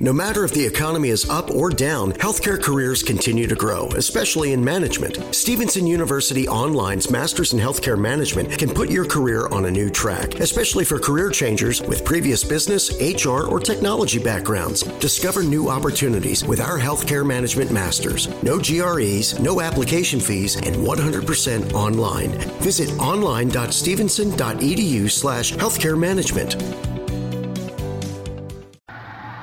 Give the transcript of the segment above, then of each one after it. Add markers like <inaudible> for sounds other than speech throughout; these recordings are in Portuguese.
No matter if the economy is up or down, healthcare careers continue to grow, especially in management. Stevenson University Online's Masters in Healthcare Management can put your career on a new track, especially for career changers with previous business, HR, or technology backgrounds. Discover new opportunities with our Healthcare Management Masters. No GREs, no application fees, and 100% online. Visit online.stevenson.edu slash healthcare management.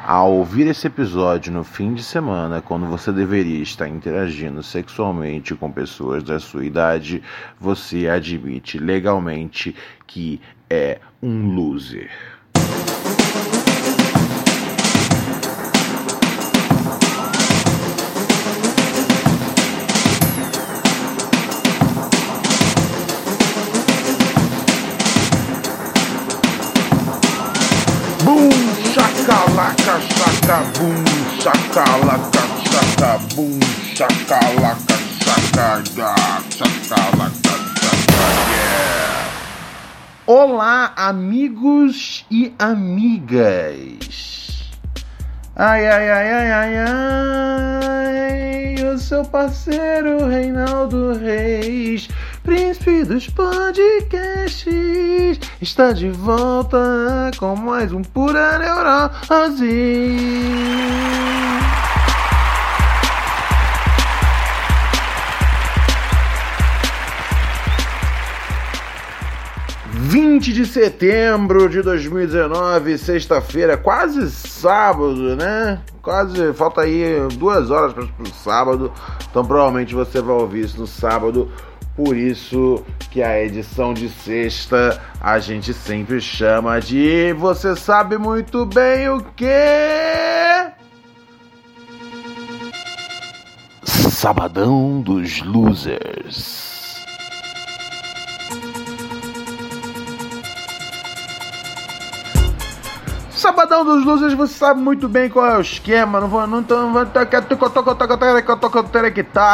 Ao ouvir esse episódio no fim de semana, quando você deveria estar interagindo sexualmente com pessoas da sua idade, você admite legalmente que é um loser. Shakabum, shakalaka, shakabum, shakalaka, shakada, shakalaka, shakada. Olá, amigos e amigas. Ai, ai, ai, ai, ai, ai, o seu parceiro Reinaldo Reis, príncipe dos podcasts, está de volta com mais um Pura Neurose. Vinte de setembro de 2019, sexta-feira, quase sábado, né? Quase, falta aí duas horas para o sábado, então provavelmente você vai ouvir isso no sábado. Por isso que a edição de sexta a gente sempre chama de você sabe muito bem o que? Sabadão dos Losers. Sabadão dos Losers, você sabe muito bem qual é o esquema. Não vou, não não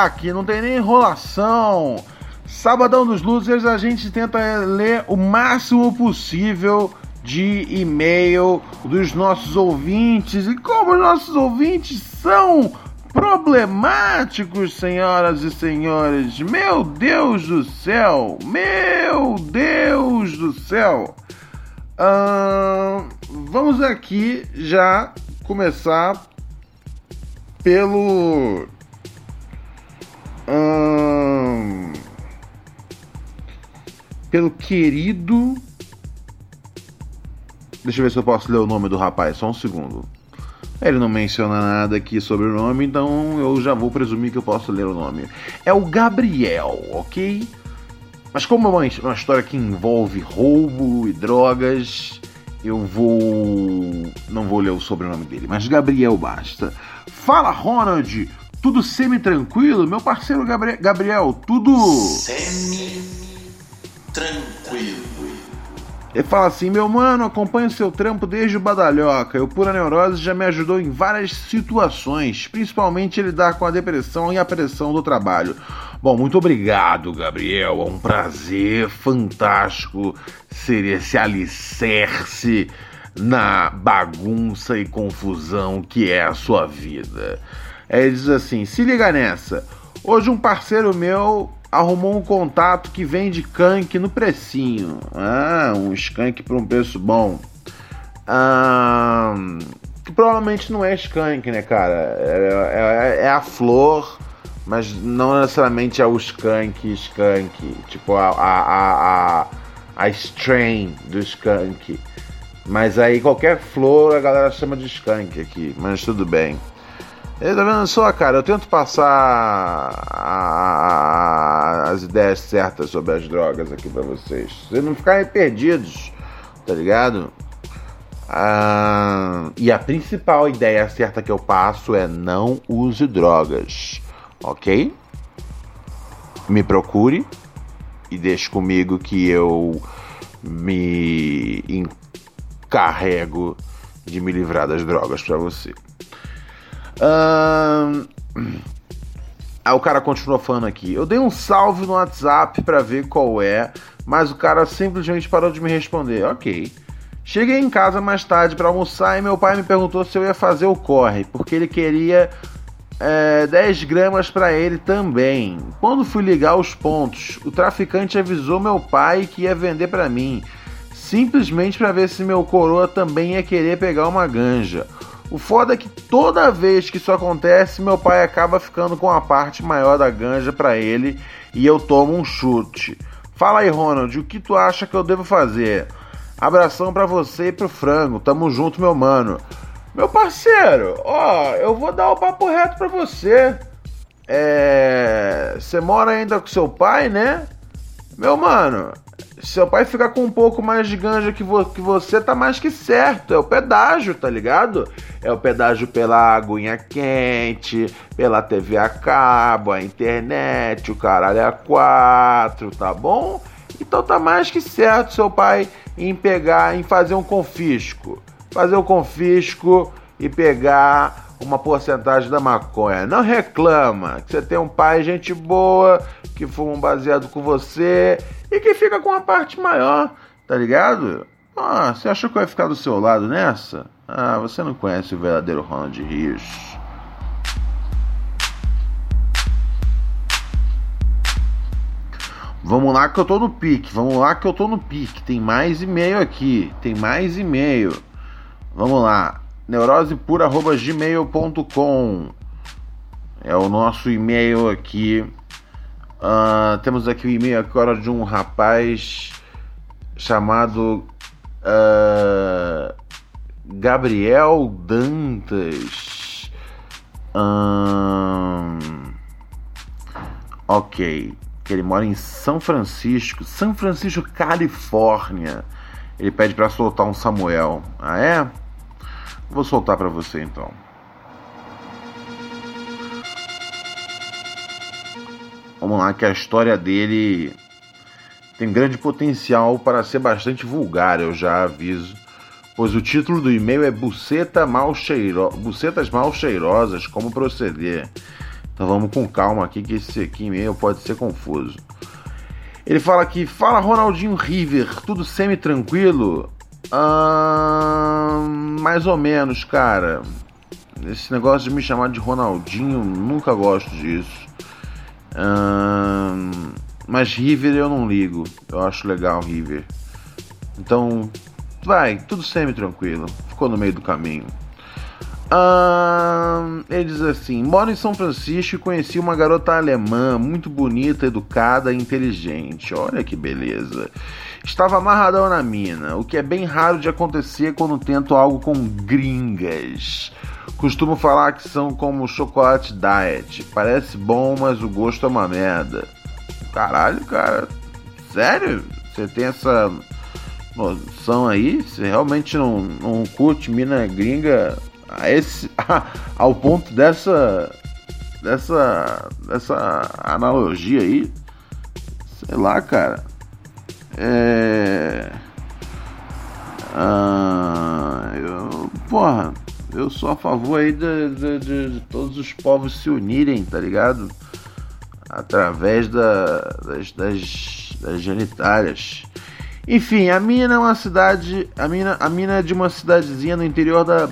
aqui, não tem nem enrolação. Sabadão dos Losers, a gente tenta ler o máximo possível de e-mail dos nossos ouvintes. E como os nossos ouvintes são problemáticos, senhoras e senhores, meu Deus do céu, meu Deus do céu. Ahn, vamos aqui já começar pelo. ahn, pelo querido. Deixa eu ver se eu posso ler o nome do rapaz, só um segundo. Ele não menciona nada aqui sobre o nome, então eu já vou presumir que eu posso ler o nome. É o Gabriel, ok? Mas como é uma, história que envolve roubo e drogas, eu vou. Não vou ler o sobrenome dele, mas Gabriel basta. Fala, Ronald! Tudo semi-tranquilo? Meu parceiro Gabri- Gabriel, tudo. Semi-tranquilo. Ele fala assim: meu mano, acompanho seu trampo desde o Badalhoca. O Pura Neurose já me ajudou em várias situações, principalmente lidar com a depressão e a pressão do trabalho. Bom, muito obrigado, Gabriel. É um prazer fantástico ser esse alicerce na bagunça e confusão que é a sua vida. Ele diz assim: se liga nessa. Hoje um parceiro meu arrumou um contato que vende skunk no precinho. Ah, um skunk por um preço bom. Ah, que provavelmente não é skunk, né, cara? É, é- é a flor, mas não necessariamente é o skunk, skunk. Tipo, a, a, a, a, a strain do skunk. Mas aí qualquer flor a galera chama de skunk aqui, mas tudo bem. Eu tá vendo só, cara, eu tento passar a- as ideias certas sobre as drogas aqui pra vocês. Vocês não ficarem perdidos, tá ligado? Ah, e a principal ideia certa que eu passo é não use drogas, ok? Me procure e deixe comigo que eu me encarrego de me livrar das drogas pra você. Ahn, Aí o cara continua falando aqui. Eu dei um salve no WhatsApp pra ver qual é, mas o cara simplesmente parou de me responder. Ok. Cheguei em casa mais tarde para almoçar e meu pai me perguntou se eu ia fazer o corre, porque ele queria é, 10 gramas para ele também. Quando fui ligar os pontos, o traficante avisou meu pai que ia vender para mim, simplesmente para ver se meu coroa também ia querer pegar uma ganja. O foda é que toda vez que isso acontece, meu pai acaba ficando com a parte maior da ganja para ele e eu tomo um chute. Fala aí, Ronald, o que tu acha que eu devo fazer? Abração para você e pro frango. Tamo junto, meu mano. Meu parceiro, ó, eu vou dar o papo reto pra você. É. Você mora ainda com seu pai, né? Meu mano, seu pai ficar com um pouco mais de ganja que, vo que você, tá mais que certo. É o pedágio, tá ligado? É o pedágio pela aguinha quente, pela TV a cabo, a internet, o caralho a quatro, tá bom? Então tá mais que certo seu pai em pegar, em fazer um confisco. Fazer o um confisco e pegar uma porcentagem da maconha. Não reclama que você tem um pai, gente boa, que fuma um baseado com você e que fica com a parte maior, tá ligado? Ah, você achou que eu ia ficar do seu lado nessa? Ah, você não conhece o verdadeiro Ronald Rios. Vamos lá que eu tô no pique, vamos lá que eu tô no pique. Tem mais e-mail aqui, tem mais e-mail. Vamos lá, neurosepura.gmail.com é o nosso e-mail aqui. Uh, temos aqui o e-mail agora de um rapaz chamado uh, Gabriel Dantas. Um, ok que ele mora em São Francisco, São Francisco, Califórnia. Ele pede para soltar um Samuel. Ah é? Vou soltar para você então. Vamos lá que a história dele tem grande potencial para ser bastante vulgar, eu já aviso. Pois o título do e-mail é Buceta mal cheiro... Bucetas mal cheirosas, como proceder. Então vamos com calma aqui, que esse aqui meio pode ser confuso. Ele fala aqui, fala Ronaldinho River, tudo semi-tranquilo? Mais ou menos, cara. Esse negócio de me chamar de Ronaldinho, nunca gosto disso. Mas River eu não ligo. Eu acho legal River. Então, vai, tudo semi-tranquilo. Ficou no meio do caminho ele diz assim: Moro em São Francisco e conheci uma garota alemã, muito bonita, educada e inteligente. Olha que beleza. Estava amarradão na mina, o que é bem raro de acontecer quando tento algo com gringas. Costumo falar que são como chocolate diet. Parece bom, mas o gosto é uma merda. Caralho, cara. Sério? Você tem essa noção aí? Você realmente não, não curte mina gringa a esse, a, <laughs> ao ponto dessa, dessa, dessa analogia aí, sei lá, cara. É. Ah, eu, porra, eu sou a favor aí de, de, de, de, todos os povos se unirem, tá ligado? Através da, das, das, das genitárias. Enfim, a mina é uma cidade. A mina, a mina é de uma cidadezinha no interior da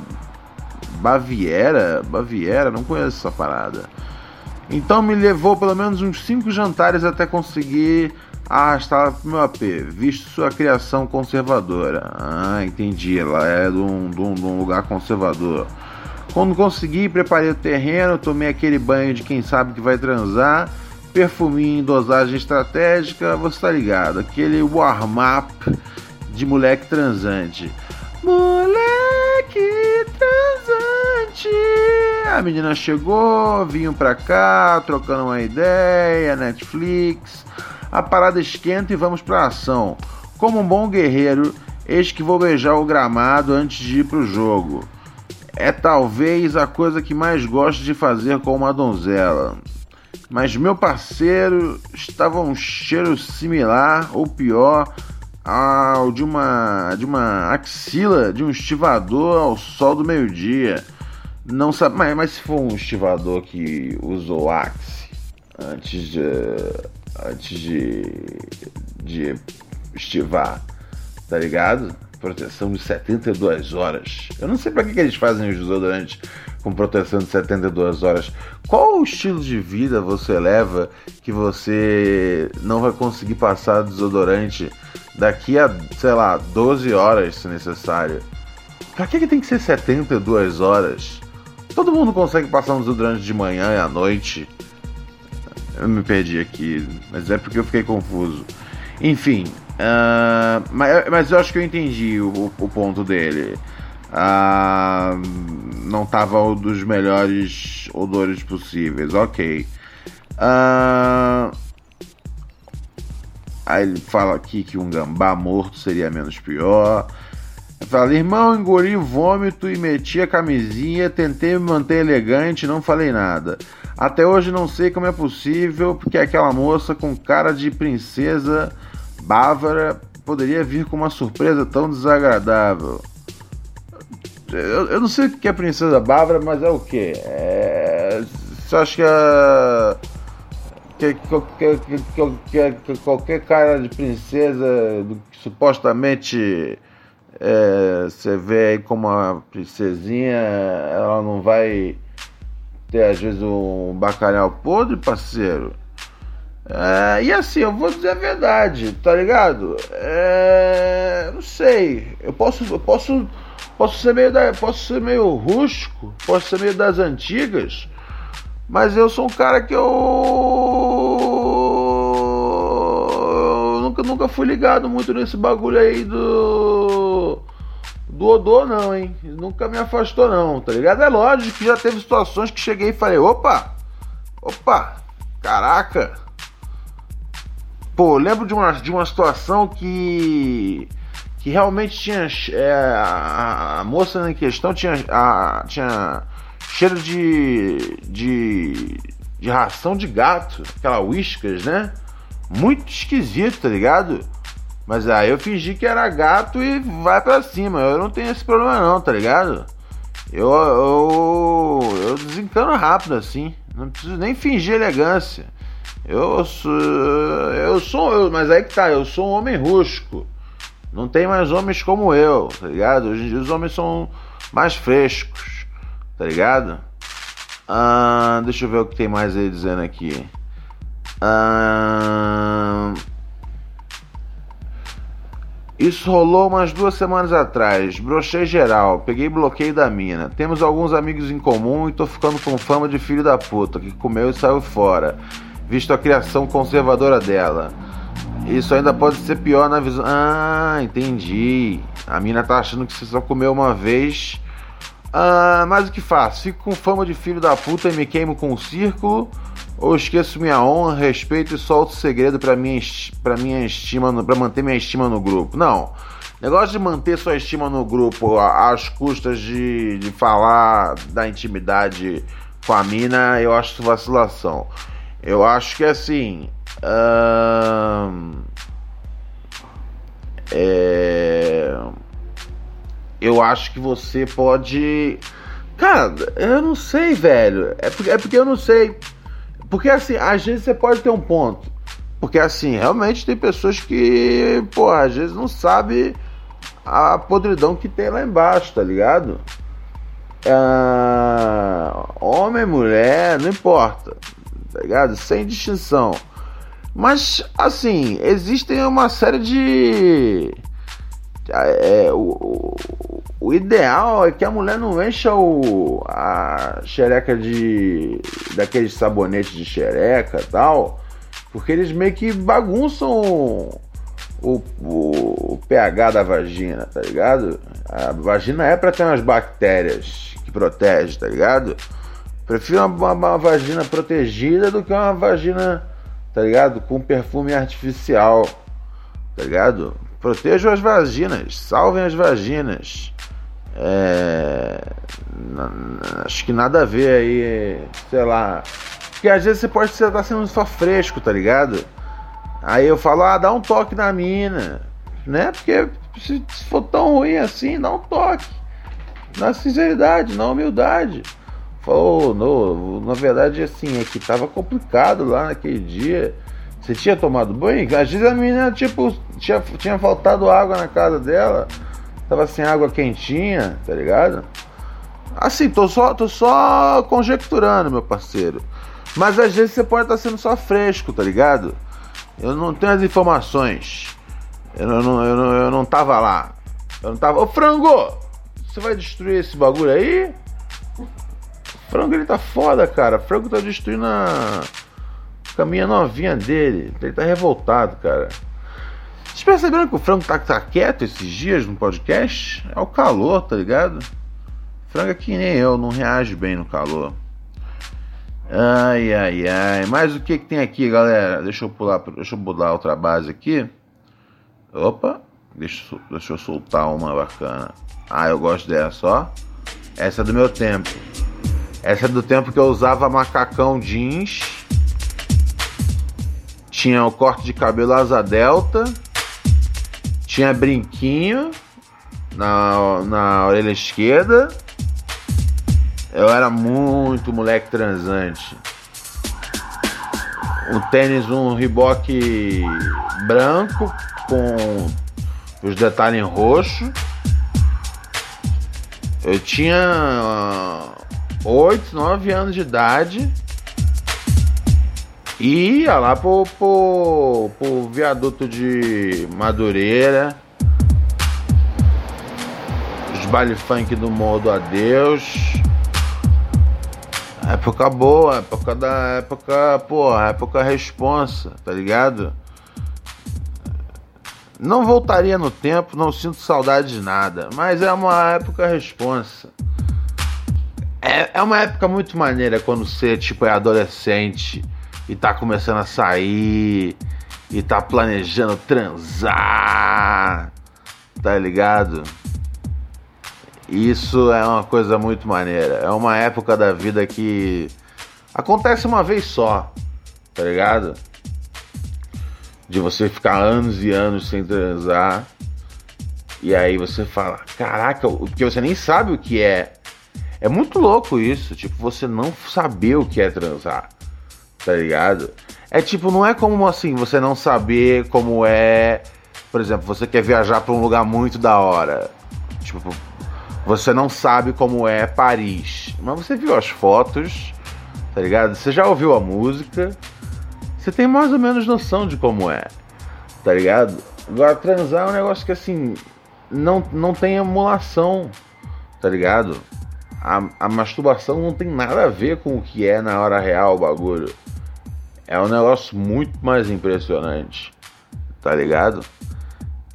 Baviera, Baviera, não conheço essa parada. Então me levou pelo menos uns 5 jantares até conseguir arrastá-la pro meu AP, visto sua criação conservadora. Ah, entendi, ela é de um, de um, de um lugar conservador. Quando consegui, preparei o terreno, tomei aquele banho de quem sabe que vai transar, perfuminho em dosagem estratégica, você tá ligado, aquele warm-up de moleque transante. Moleque transante. A menina chegou, vinham pra cá, trocando uma ideia, Netflix. A parada esquenta e vamos pra ação. Como um bom guerreiro, eis que vou beijar o gramado antes de ir pro jogo. É talvez a coisa que mais gosto de fazer com uma donzela. Mas meu parceiro estava um cheiro similar ou pior ao de uma de uma axila de um estivador ao sol do meio-dia. Não sabe, mas, mas se for um estivador que usou axe antes de antes de de estivar, tá ligado? proteção de 72 horas. Eu não sei para que, que eles fazem os desodorantes com proteção de 72 horas. Qual o estilo de vida você leva que você não vai conseguir passar desodorante daqui a, sei lá, 12 horas se necessário? Pra que, que tem que ser 72 horas? Todo mundo consegue passar um desodorante de manhã e à noite. Eu me perdi aqui, mas é porque eu fiquei confuso. Enfim, uh, mas, mas, eu acho que eu entendi o, o ponto dele. Uh, não tava um dos melhores odores possíveis, ok. Uh, aí ele fala aqui que um gambá morto seria menos pior. Fala, irmão, engoli vômito e meti a camisinha, tentei me manter elegante, não falei nada. Até hoje não sei como é possível, porque aquela moça com cara de princesa bávara poderia vir com uma surpresa tão desagradável. Eu, eu não sei o que é princesa bávara, mas é o que? É, você acha que. Que, que, que, que, qualquer cara de princesa que supostamente é, você vê aí como uma princesinha, ela não vai ter às vezes um bacalhau podre, parceiro. É, e assim, eu vou dizer a verdade, tá ligado? É, não sei, eu posso, eu posso, posso ser meio da, posso ser meio rústico, posso ser meio das antigas, mas eu sou um cara que eu, eu nunca, nunca fui ligado muito nesse bagulho aí do do odor não, hein? Nunca me afastou não, tá ligado? É lógico que já teve situações que cheguei e falei, opa, opa, caraca. Pô, lembro de uma, de uma situação que que realmente tinha é, a, a, moça em questão tinha, a, tinha cheiro de, de de ração de gato, aquela whiskas, né? Muito esquisito, tá ligado? Mas aí eu fingi que era gato e vai para cima. Eu não tenho esse problema não, tá ligado? Eu, eu, eu desencano rápido assim. Não preciso nem fingir elegância. Eu sou. Eu sou. Eu, mas aí que tá, eu sou um homem rústico. Não tem mais homens como eu, tá ligado? Hoje em dia os homens são mais frescos, tá ligado? Ah, deixa eu ver o que tem mais aí dizendo aqui. Ah. Isso rolou umas duas semanas atrás. Brochei geral, peguei bloqueio da mina. Temos alguns amigos em comum e tô ficando com fama de filho da puta, que comeu e saiu fora, visto a criação conservadora dela. Isso ainda pode ser pior na visão. Ah, entendi. A mina tá achando que você só comeu uma vez. Ah, mas o que faço? Fico com fama de filho da puta e me queimo com o um círculo ou esqueço minha honra, respeito e solto segredo para minha, pra minha estima, para manter minha estima no grupo? Não. Negócio de manter sua estima no grupo às custas de, de falar da intimidade com a mina, eu acho vacilação. Eu acho que assim. Hum, é, eu acho que você pode. Cara, eu não sei, velho. É porque, é porque eu não sei. Porque assim, às vezes você pode ter um ponto. Porque assim, realmente tem pessoas que, pô, às vezes não sabe a podridão que tem lá embaixo, tá ligado? Ah, homem, mulher, não importa, tá ligado? Sem distinção. Mas, assim, existem uma série de. É, o, o ideal é que a mulher não encha o, a xereca de. daqueles sabonetes de xereca tal, porque eles meio que bagunçam o, o, o, pH da vagina, tá ligado? A vagina é para ter umas bactérias que protege, tá ligado? Prefiro uma, uma, vagina protegida do que uma vagina, tá ligado? Com perfume artificial, tá ligado? Protejam as vaginas, salvem as vaginas. É, acho que nada a ver aí, sei lá. Porque às vezes você pode estar sendo só fresco, tá ligado? Aí eu falo, ah, dá um toque na mina, né? Porque se, for tão ruim assim, dá um toque. Na sinceridade, na humildade. Falou, no, na verdade, assim, é que tava complicado lá naquele dia. Você tinha tomado banho? Às vezes a menina, tipo, tinha, tinha faltado água na casa dela. tava sem água quentinha, tá ligado? Assim, tô só, tô só conjecturando, meu parceiro. Mas às vezes você pode estar tá sendo só fresco, tá ligado? Eu não tenho as informações. Eu não, eu não, eu não tava lá. Eu não tava. Ô frango! Você vai destruir esse bagulho aí? Frango ele tá foda, cara. Frango tá destruindo a caminha novinha dele. Ele tá revoltado, cara. Vocês perceberam que o frango tá, tá quieto esses dias no podcast? É o calor, tá ligado? Frango é que nem eu, não reage bem no calor. Ai, ai, ai. Mas o que, que tem aqui, galera? Deixa eu pular, deixa eu mudar outra base aqui. Opa, deixa, deixa eu soltar uma bacana. Ah, eu gosto dessa, ó. Essa é do meu tempo. Essa é do tempo que eu usava macacão jeans. Tinha o corte de cabelo asa delta. Tinha brinquinho na, na orelha esquerda. Eu era muito moleque transante. Um tênis, um Reebok branco com os detalhes em roxo. Eu tinha 8, 9 anos de idade. E ia lá pro, pro, pro viaduto de Madureira. Os baile funk do modo Adeus. Época boa, época da época, porra, época responsa, tá ligado? Não voltaria no tempo, não sinto saudade de nada, mas é uma época responsa. É, é uma época muito maneira quando você tipo é adolescente e tá começando a sair e tá planejando transar, tá ligado? Isso é uma coisa muito maneira. É uma época da vida que acontece uma vez só, tá ligado? De você ficar anos e anos sem transar. E aí você fala, caraca, porque você nem sabe o que é. É muito louco isso, tipo, você não saber o que é transar, tá ligado? É tipo, não é como assim, você não saber como é. Por exemplo, você quer viajar para um lugar muito da hora. Tipo, você não sabe como é Paris, mas você viu as fotos, tá ligado? Você já ouviu a música, você tem mais ou menos noção de como é, tá ligado? Agora, transar é um negócio que assim, não, não tem emulação, tá ligado? A, a masturbação não tem nada a ver com o que é na hora real o bagulho. É um negócio muito mais impressionante, tá ligado?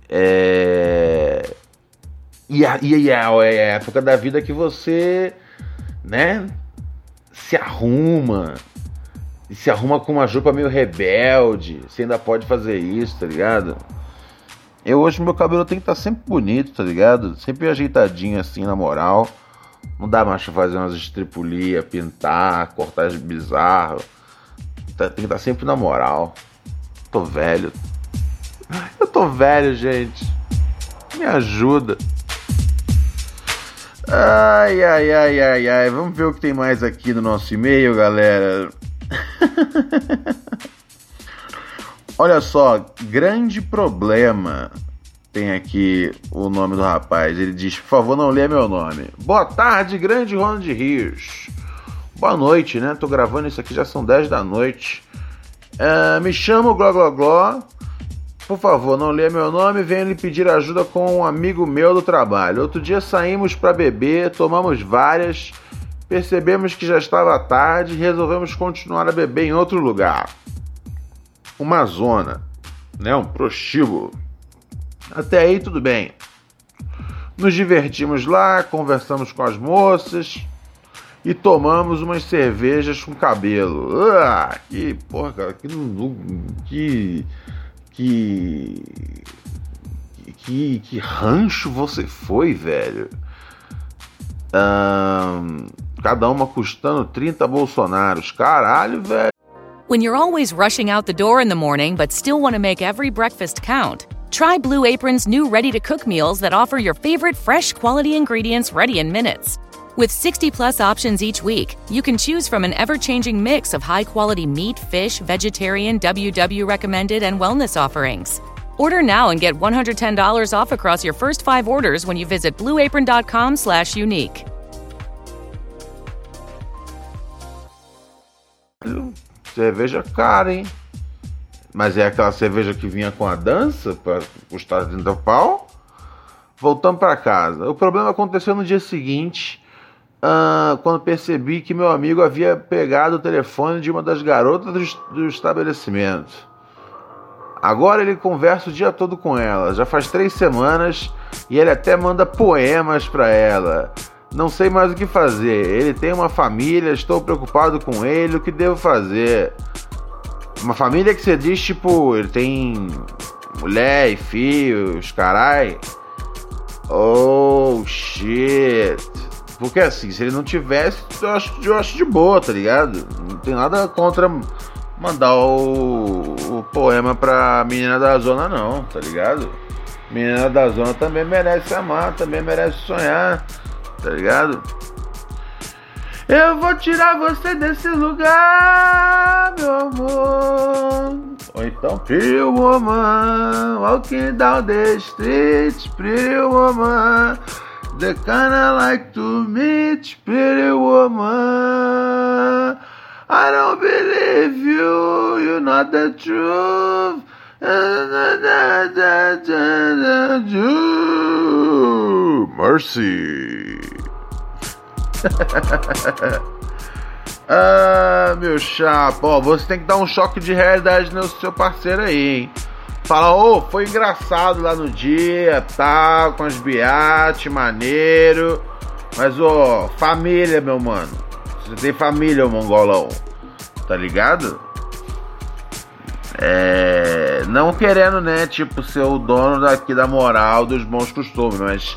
É e, a, e é a época da vida que você, né, se arruma. E se arruma com uma roupa meio rebelde. Você ainda pode fazer isso, tá ligado? Eu hoje meu cabelo tem que estar tá sempre bonito, tá ligado? Sempre ajeitadinho assim, na moral. Não dá mais pra fazer umas estripulias, pintar, cortar bizarro. Tá, tem que estar sempre na moral. Tô velho. Eu tô velho, gente. Me ajuda. Ai, ai, ai, ai, ai. Vamos ver o que tem mais aqui no nosso e-mail, galera. <laughs> Olha só, grande problema. Tem aqui o nome do rapaz. Ele diz: Por favor, não lê meu nome. Boa tarde, grande Ronald Rios. Boa noite, né? Tô gravando isso aqui, já são 10 da noite. Uh, me chamo Gló Gló Gló. Por favor, não lê meu nome, venha lhe pedir ajuda com um amigo meu do trabalho. Outro dia saímos para beber, tomamos várias, percebemos que já estava tarde e resolvemos continuar a beber em outro lugar. Uma zona, né? Um prostíbulo. Até aí tudo bem. Nos divertimos lá, conversamos com as moças e tomamos umas cervejas com cabelo. Ah, que porra, cara, que, que que. Que, que rancho você foi, velho? Um, cada uma custando 30 bolsonaros. Caralho, velho. When you're always rushing out the door in the morning but still want to make every breakfast count, try Blue Apron's new ready to cook meals that offer your favorite fresh quality ingredients ready in minutes. With 60 plus options each week, you can choose from an ever changing mix of high quality meat, fish, vegetarian, WW recommended, and wellness offerings. Order now and get $110 off across your first five orders when you visit blueapron.com slash unique. Cerveja cara, hein? Mas é aquela cerveja que vinha com a dança para custar 30 pau. Voltando para casa. O problema aconteceu no dia seguinte, uh, quando percebi que meu amigo havia pegado o telefone de uma das garotas do, do estabelecimento. Agora ele conversa o dia todo com ela. Já faz três semanas e ele até manda poemas para ela. Não sei mais o que fazer. Ele tem uma família, estou preocupado com ele. O que devo fazer? Uma família que você diz, tipo, ele tem mulher e filhos, carai. Oh shit. Porque assim, se ele não tivesse, eu acho, eu acho de boa, tá ligado? Não tem nada contra mandar o, o poema pra menina da zona, não, tá ligado? Menina da zona também merece amar, também merece sonhar tá ligado? Eu vou tirar você desse lugar, meu amor. Ou então, Pretty Woman, walking down the street, Pretty Woman. The kind I like to meet, Pretty Woman. I don't believe you, you're not the truth. <laughs> Mercy. <laughs> ah, meu chapa, ó, você tem que dar um choque de realidade no seu parceiro aí, hein? Fala, ô, oh, foi engraçado lá no dia, tal, com as biates, maneiro. Mas, ô, oh, família, meu mano. Você tem família, ô mongolão. Tá ligado? É, não querendo, né, tipo, ser o dono daqui da moral, dos bons costumes, mas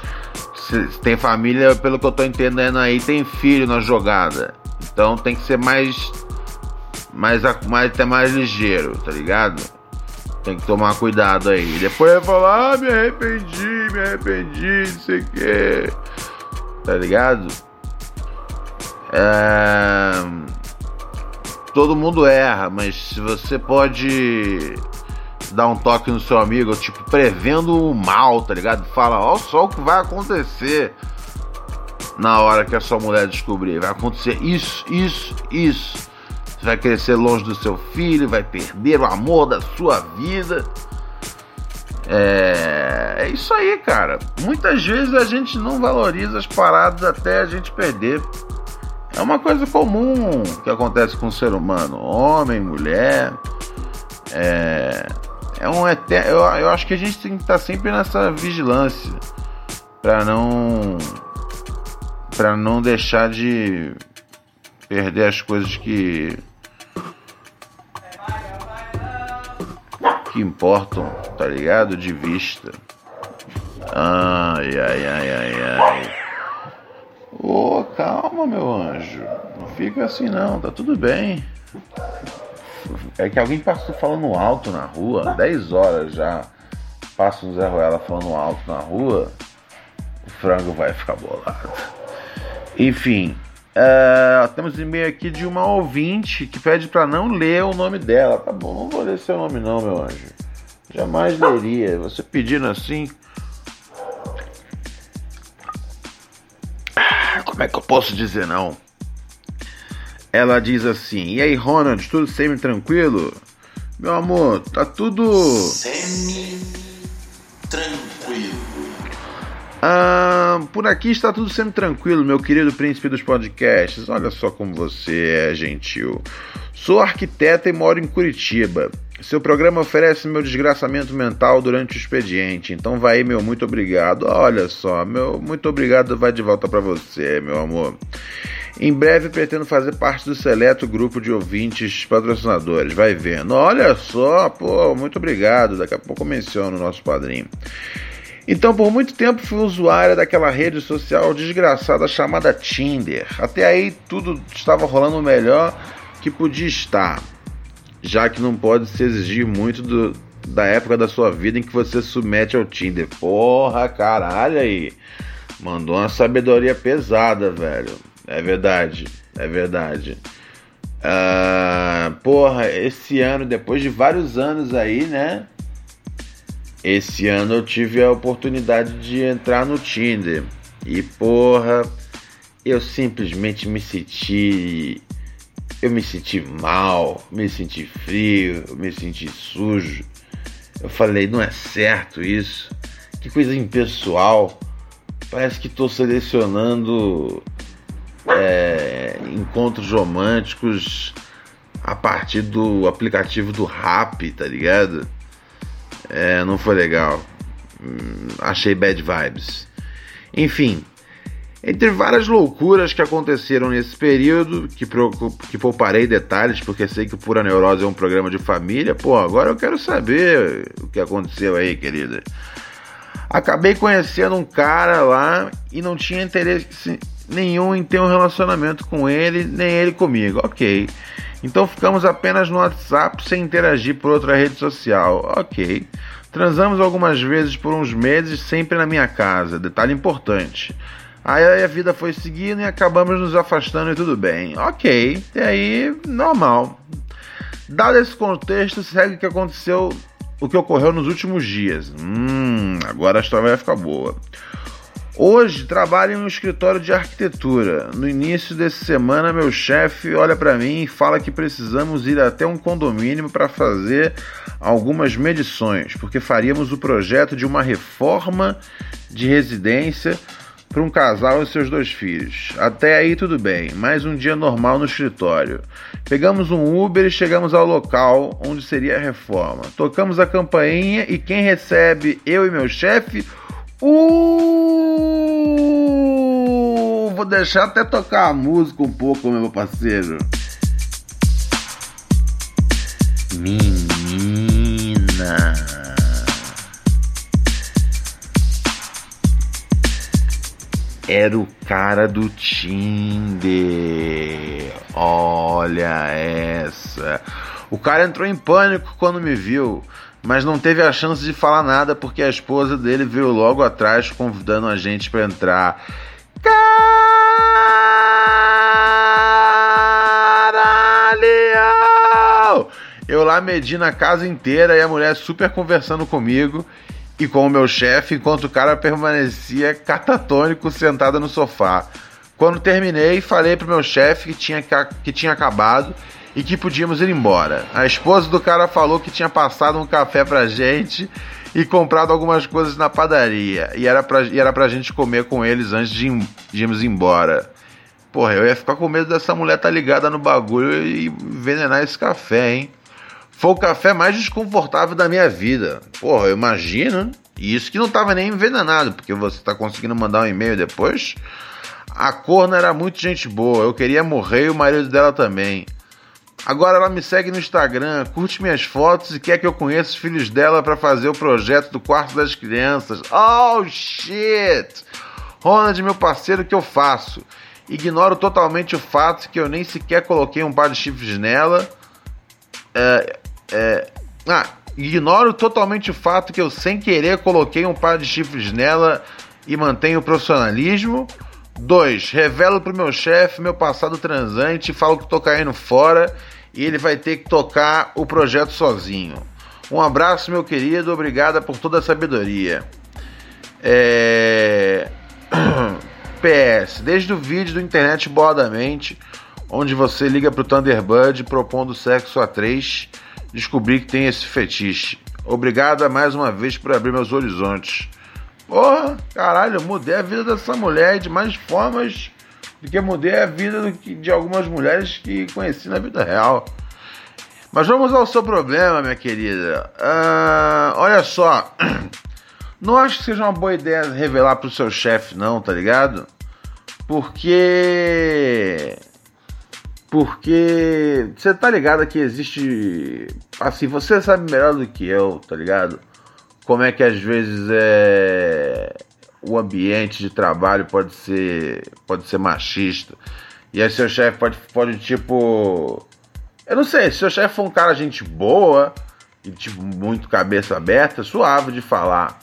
se, se tem família, pelo que eu tô entendendo aí, tem filho na jogada. Então tem que ser mais. Mais, mais até mais ligeiro, tá ligado? Tem que tomar cuidado aí. Depois vai falar, ah, me arrependi, me arrependi, não sei o que. Tá ligado? É todo mundo erra, mas se você pode dar um toque no seu amigo, tipo, prevendo o mal, tá ligado? Fala, ó só o que vai acontecer na hora que a sua mulher descobrir. Vai acontecer isso, isso, isso. Você vai crescer longe do seu filho, vai perder o amor da sua vida. É, é isso aí, cara. Muitas vezes a gente não valoriza as paradas até a gente perder. É uma coisa comum que acontece com o ser humano, homem, mulher. É, é um eterno. Eu, eu acho que a gente tem que estar sempre nessa vigilância para não para não deixar de perder as coisas que que importam, tá ligado? De vista. Ai, ai, ai, ai, ai. Ô, oh, calma, meu anjo. Não fica assim não, tá tudo bem. É que alguém passou falando alto na rua, 10 horas já. Passa um Zé Ruela falando alto na rua, o frango vai ficar bolado. Enfim, uh, temos e-mail aqui de uma ouvinte que pede para não ler o nome dela. Tá bom, não vou ler seu nome não, meu anjo. Jamais <laughs> leria. Você pedindo assim, Como é que eu posso dizer não? Ela diz assim: E aí, Ronald, tudo semi-tranquilo? Meu amor, tá tudo. Semi-tranquilo. Por aqui está tudo semi-tranquilo, meu querido príncipe dos podcasts. Olha só como você é gentil. Sou arquiteta e moro em Curitiba. Seu programa oferece meu desgraçamento mental durante o expediente, então vai aí, meu muito obrigado. Olha só, meu muito obrigado vai de volta para você, meu amor. Em breve pretendo fazer parte do seleto grupo de ouvintes patrocinadores, vai vendo. Olha só, pô, muito obrigado. Daqui a pouco menciono o nosso padrinho. Então, por muito tempo fui usuária daquela rede social desgraçada chamada Tinder. Até aí tudo estava rolando melhor que podia estar já que não pode se exigir muito do, da época da sua vida em que você submete ao Tinder. Porra, caralho aí. Mandou uma sabedoria pesada, velho. É verdade, é verdade. Uh, porra, esse ano, depois de vários anos aí, né? Esse ano eu tive a oportunidade de entrar no Tinder e porra, eu simplesmente me senti eu me senti mal, me senti frio, me senti sujo. Eu falei, não é certo isso. Que coisa impessoal. Parece que estou selecionando é, encontros românticos a partir do aplicativo do Rap, tá ligado? É, não foi legal. Hum, achei bad vibes. Enfim, entre várias loucuras que aconteceram nesse período, que, que pouparei detalhes, porque sei que o Pura Neurose é um programa de família, pô, agora eu quero saber o que aconteceu aí, querida. Acabei conhecendo um cara lá e não tinha interesse nenhum em ter um relacionamento com ele, nem ele comigo. Ok. Então ficamos apenas no WhatsApp sem interagir por outra rede social. Ok. Transamos algumas vezes por uns meses, sempre na minha casa. Detalhe importante. Aí a vida foi seguindo e acabamos nos afastando e tudo bem. Ok, e aí, normal. Dado esse contexto, segue o que aconteceu, o que ocorreu nos últimos dias. Hum, agora a história vai ficar boa. Hoje trabalho em um escritório de arquitetura. No início dessa semana, meu chefe olha para mim e fala que precisamos ir até um condomínio para fazer algumas medições, porque faríamos o projeto de uma reforma de residência para um casal e seus dois filhos. Até aí tudo bem, mais um dia normal no escritório. Pegamos um Uber e chegamos ao local onde seria a reforma. Tocamos a campainha e quem recebe eu e meu chefe? Uh! Vou deixar até tocar a música um pouco, meu parceiro. Menina. era o cara do Tinder. Olha essa. O cara entrou em pânico quando me viu, mas não teve a chance de falar nada porque a esposa dele veio logo atrás convidando a gente para entrar. Caralho! Eu lá medindo a casa inteira e a mulher super conversando comigo e com o meu chefe, enquanto o cara permanecia catatônico sentado no sofá. Quando terminei, falei pro meu chefe que tinha, que tinha acabado e que podíamos ir embora. A esposa do cara falou que tinha passado um café pra gente e comprado algumas coisas na padaria. E era pra, e era pra gente comer com eles antes de, de irmos embora. Porra, eu ia ficar com medo dessa mulher tá ligada no bagulho e envenenar esse café, hein? Foi o café mais desconfortável da minha vida. Porra, eu imagino. E isso que não tava nem envenenado, porque você tá conseguindo mandar um e-mail depois. A corna era muito gente boa. Eu queria morrer e o marido dela também. Agora ela me segue no Instagram, curte minhas fotos e quer que eu conheça os filhos dela para fazer o projeto do quarto das crianças. Oh shit! Ronald, meu parceiro, o que eu faço? Ignoro totalmente o fato que eu nem sequer coloquei um par de chifres nela. É, é, ah, ignoro totalmente o fato que eu, sem querer, coloquei um par de chifres nela e mantenho o profissionalismo. 2. Revelo pro meu chefe meu passado transante, falo que tô caindo fora e ele vai ter que tocar o projeto sozinho. Um abraço, meu querido, obrigada por toda a sabedoria. É... <clears throat> PS, desde o vídeo do Internet Bordamente, onde você liga pro Thunderbird propondo sexo a três descobri que tem esse fetiche. Obrigado mais uma vez por abrir meus horizontes. Porra, caralho, mudei a vida dessa mulher de mais formas do que mudei a vida de algumas mulheres que conheci na vida real. Mas vamos ao seu problema, minha querida. Uh, olha só, <clears throat> não acho que seja uma boa ideia revelar pro seu chefe, não, tá ligado? Porque porque você tá ligado que existe. Assim, você sabe melhor do que eu, tá ligado? Como é que às vezes é. O ambiente de trabalho pode ser. pode ser machista. E aí seu chefe pode, pode, tipo. Eu não sei, se seu chefe for um cara gente boa e tipo muito cabeça aberta, suave de falar.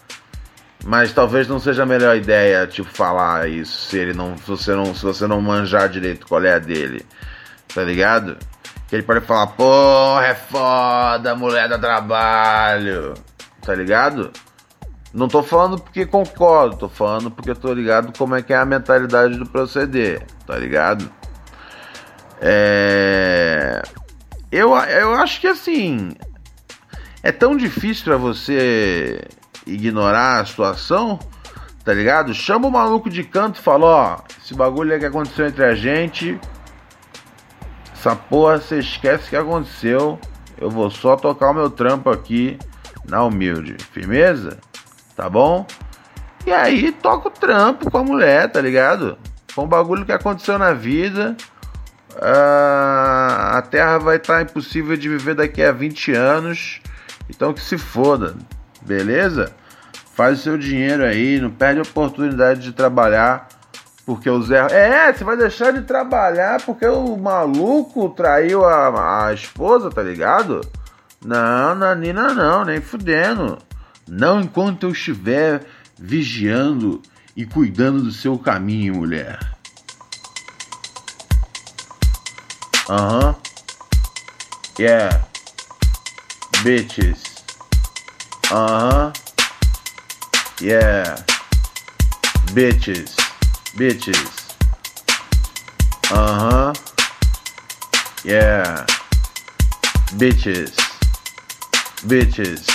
Mas talvez não seja a melhor ideia, tipo, falar isso se ele não. Se você não, se você não manjar direito qual é a dele tá ligado? Que ele pode falar, porra, é foda, mulher dá trabalho, tá ligado? Não tô falando porque concordo, tô falando porque tô ligado como é que é a mentalidade do proceder, tá ligado? É... Eu, eu acho que assim. É tão difícil para você ignorar a situação, tá ligado? Chama o maluco de canto e fala: Ó, esse bagulho é que aconteceu entre a gente. Essa porra você esquece que aconteceu. Eu vou só tocar o meu trampo aqui na humilde. Firmeza? Tá bom? E aí toca o trampo com a mulher, tá ligado? Foi um bagulho que aconteceu na vida. Uh, a Terra vai estar tá impossível de viver daqui a 20 anos. Então que se foda, beleza? Faz o seu dinheiro aí, não perde a oportunidade de trabalhar porque o Zé. É, você vai deixar de trabalhar porque o maluco traiu a, a esposa, tá ligado? Não, Nanina não, nem fudendo. Não enquanto eu estiver vigiando e cuidando do seu caminho, mulher. Aham. Uh -huh. Yeah. Bitches. Aham. Uh -huh. Yeah. Bitches. Bitches. Aham. Uh -huh. Yeah. Bitches. Bitches.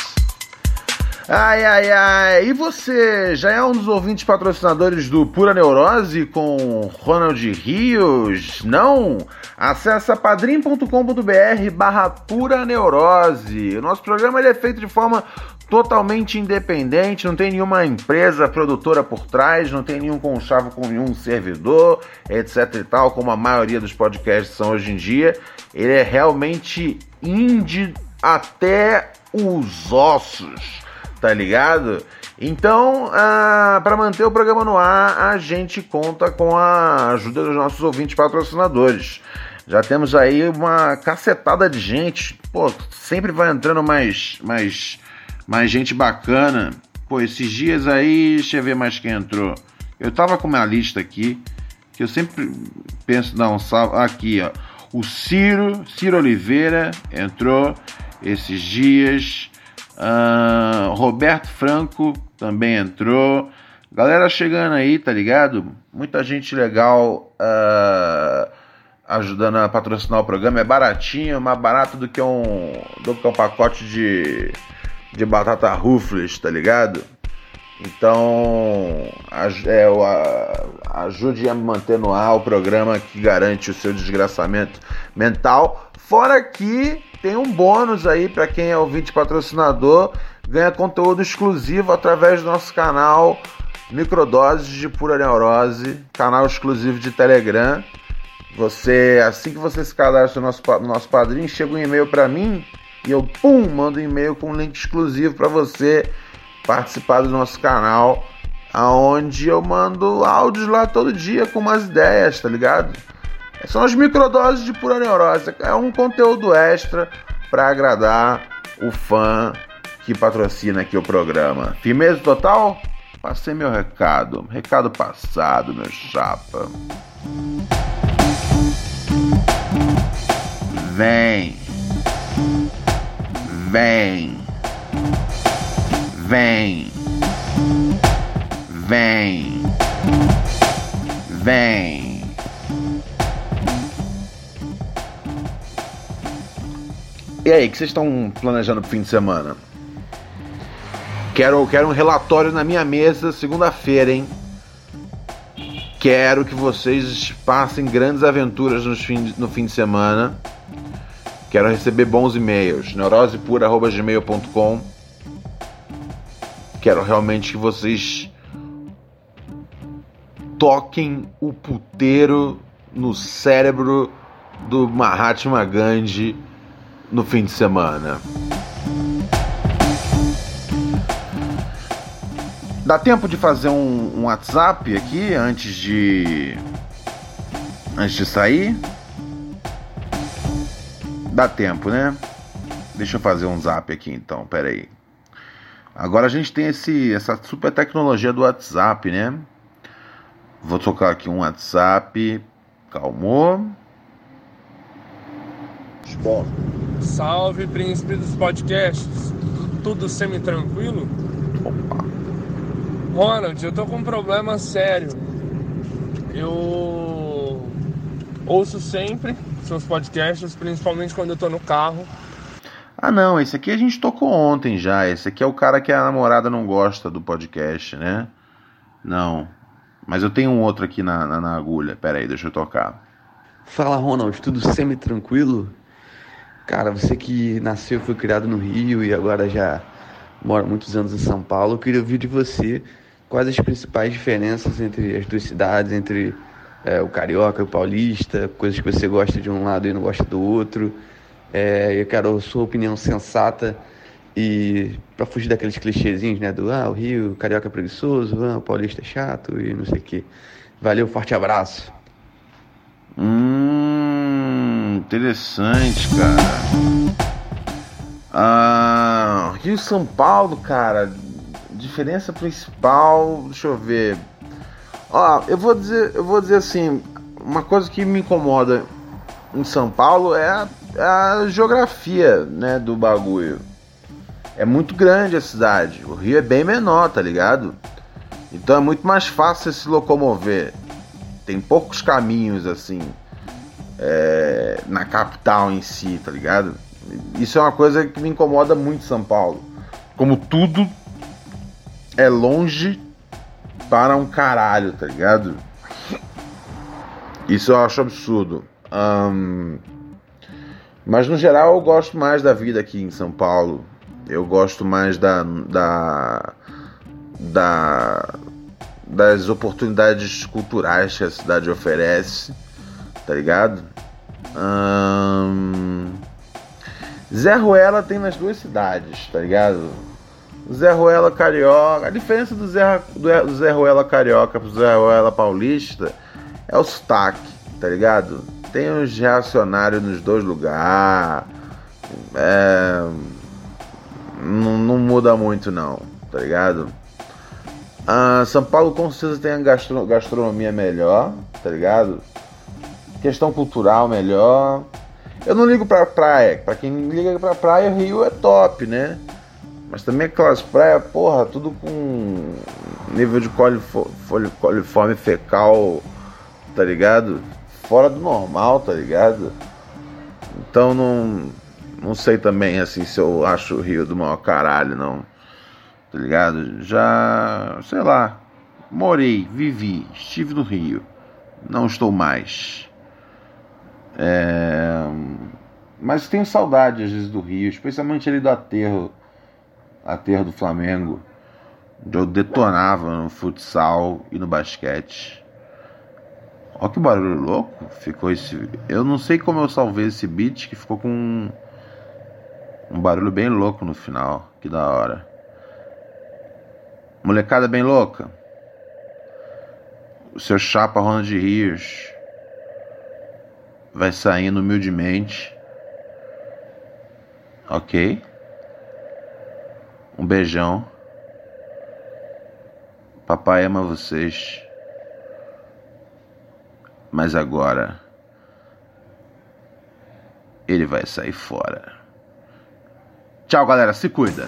Ai, ai, ai. E você já é um dos ouvintes patrocinadores do Pura Neurose com Ronald Rios? Não? Acesse padrim.com.br barra Pura Neurose. O nosso programa é feito de forma totalmente independente, não tem nenhuma empresa produtora por trás, não tem nenhum conchavo com nenhum servidor, etc e tal, como a maioria dos podcasts são hoje em dia. Ele é realmente indie até os ossos tá ligado? Então, ah, para manter o programa no ar, a gente conta com a ajuda dos nossos ouvintes patrocinadores. Já temos aí uma cacetada de gente, pô, sempre vai entrando mais, mais, mais gente bacana. Pô, esses dias aí, deixa eu ver mais quem entrou. Eu tava com uma lista aqui, que eu sempre penso dar um salve. Aqui, ó. O Ciro, Ciro Oliveira entrou esses dias. Uh, Roberto Franco também entrou. Galera chegando aí, tá ligado? Muita gente legal uh, ajudando a patrocinar o programa. É baratinho, mais barato do que um, do que um pacote de, de batata rufles, tá ligado? Então, é, ajude a manter no ar o programa que garante o seu desgraçamento mental. Fora que tem um bônus aí para quem é ouvinte patrocinador, ganha conteúdo exclusivo através do nosso canal Microdoses de Pura Neurose, canal exclusivo de Telegram. Você, assim que você se cadastra no nosso, no nosso padrinho, chega um e-mail para mim e eu, pum, mando um e-mail com um link exclusivo para você participar do nosso canal, aonde eu mando áudios lá todo dia com umas ideias, tá ligado? São as microdoses de pura neurose. É um conteúdo extra para agradar o fã que patrocina aqui o programa. Firmeza total? Passei meu recado. Recado passado, meu chapa. Vem. Vem. Vem. Vem. Vem. E aí, o que vocês estão planejando pro fim de semana? Quero, quero um relatório na minha mesa segunda-feira, hein? Quero que vocês passem grandes aventuras no fim, no fim de semana. Quero receber bons e-mails. neurosepura.gmail.com Quero realmente que vocês toquem o puteiro no cérebro do Mahatma Gandhi no fim de semana. Dá tempo de fazer um, um WhatsApp aqui antes de antes de sair? Dá tempo, né? Deixa eu fazer um zap aqui então, pera aí. Agora a gente tem esse, essa super tecnologia do WhatsApp, né? Vou tocar aqui um WhatsApp. Calmou. Bom. Salve, príncipe dos podcasts. Tudo semi-tranquilo? Opa. Ronald, eu tô com um problema sério. Eu ouço sempre seus podcasts, principalmente quando eu tô no carro. Ah, não, esse aqui a gente tocou ontem já. Esse aqui é o cara que a namorada não gosta do podcast, né? Não. Mas eu tenho um outro aqui na, na, na agulha. Pera aí, deixa eu tocar. Fala, Ronald, tudo semi-tranquilo? Cara, você que nasceu foi criado no Rio e agora já mora muitos anos em São Paulo, eu queria ouvir de você quais as principais diferenças entre as duas cidades, entre é, o carioca e o paulista, coisas que você gosta de um lado e não gosta do outro. É, eu quero a sua opinião sensata e para fugir daqueles clichêzinhos, né? Do ah, o Rio, o carioca é preguiçoso, ah, o paulista é chato e não sei o que. Valeu, forte abraço. Hum, interessante, cara. Ah, Rio São Paulo, cara diferença principal, deixa eu ver. Ó, eu vou dizer, eu vou dizer assim, uma coisa que me incomoda em São Paulo é a, é a geografia, né, do bagulho. É muito grande a cidade. O Rio é bem menor, tá ligado? Então é muito mais fácil se locomover. Tem poucos caminhos assim é, na capital em si, tá ligado? Isso é uma coisa que me incomoda muito São Paulo. Como tudo é longe para um caralho, tá ligado? Isso eu acho absurdo. Um, mas no geral eu gosto mais da vida aqui em São Paulo. Eu gosto mais da, da, da das oportunidades culturais que a cidade oferece, tá ligado? Um, Zé Ruela tem nas duas cidades, tá ligado? Zé Ruela Carioca. A diferença do Zé, do Zé Ruela Carioca pro Zé Ruela Paulista é o sotaque, tá ligado? Tem os reacionários nos dois lugares. É, não, não, muda muito não, tá ligado? Ah, São Paulo com certeza tem a gastro, gastronomia melhor, tá ligado? Questão cultural melhor. Eu não ligo pra praia. Pra quem liga pra praia, Rio é top, né? Mas também aquelas praias, porra, tudo com nível de coliforme fecal, tá ligado? Fora do normal, tá ligado? Então não, não sei também assim se eu acho o Rio do maior caralho, não. Tá ligado? Já, sei lá, morei, vivi, estive no Rio. Não estou mais. É... Mas tenho saudade às vezes do Rio, especialmente ali do aterro aterro do Flamengo, onde eu detonava no futsal e no basquete. Olha que barulho louco ficou esse. Eu não sei como eu salvei esse beat que ficou com um, um barulho bem louco no final. Que da hora. Molecada bem louca. O seu chapa Ronald Rios vai saindo humildemente. Ok? Um beijão. Papai ama vocês. Mas agora ele vai sair fora. Tchau, galera. Se cuida.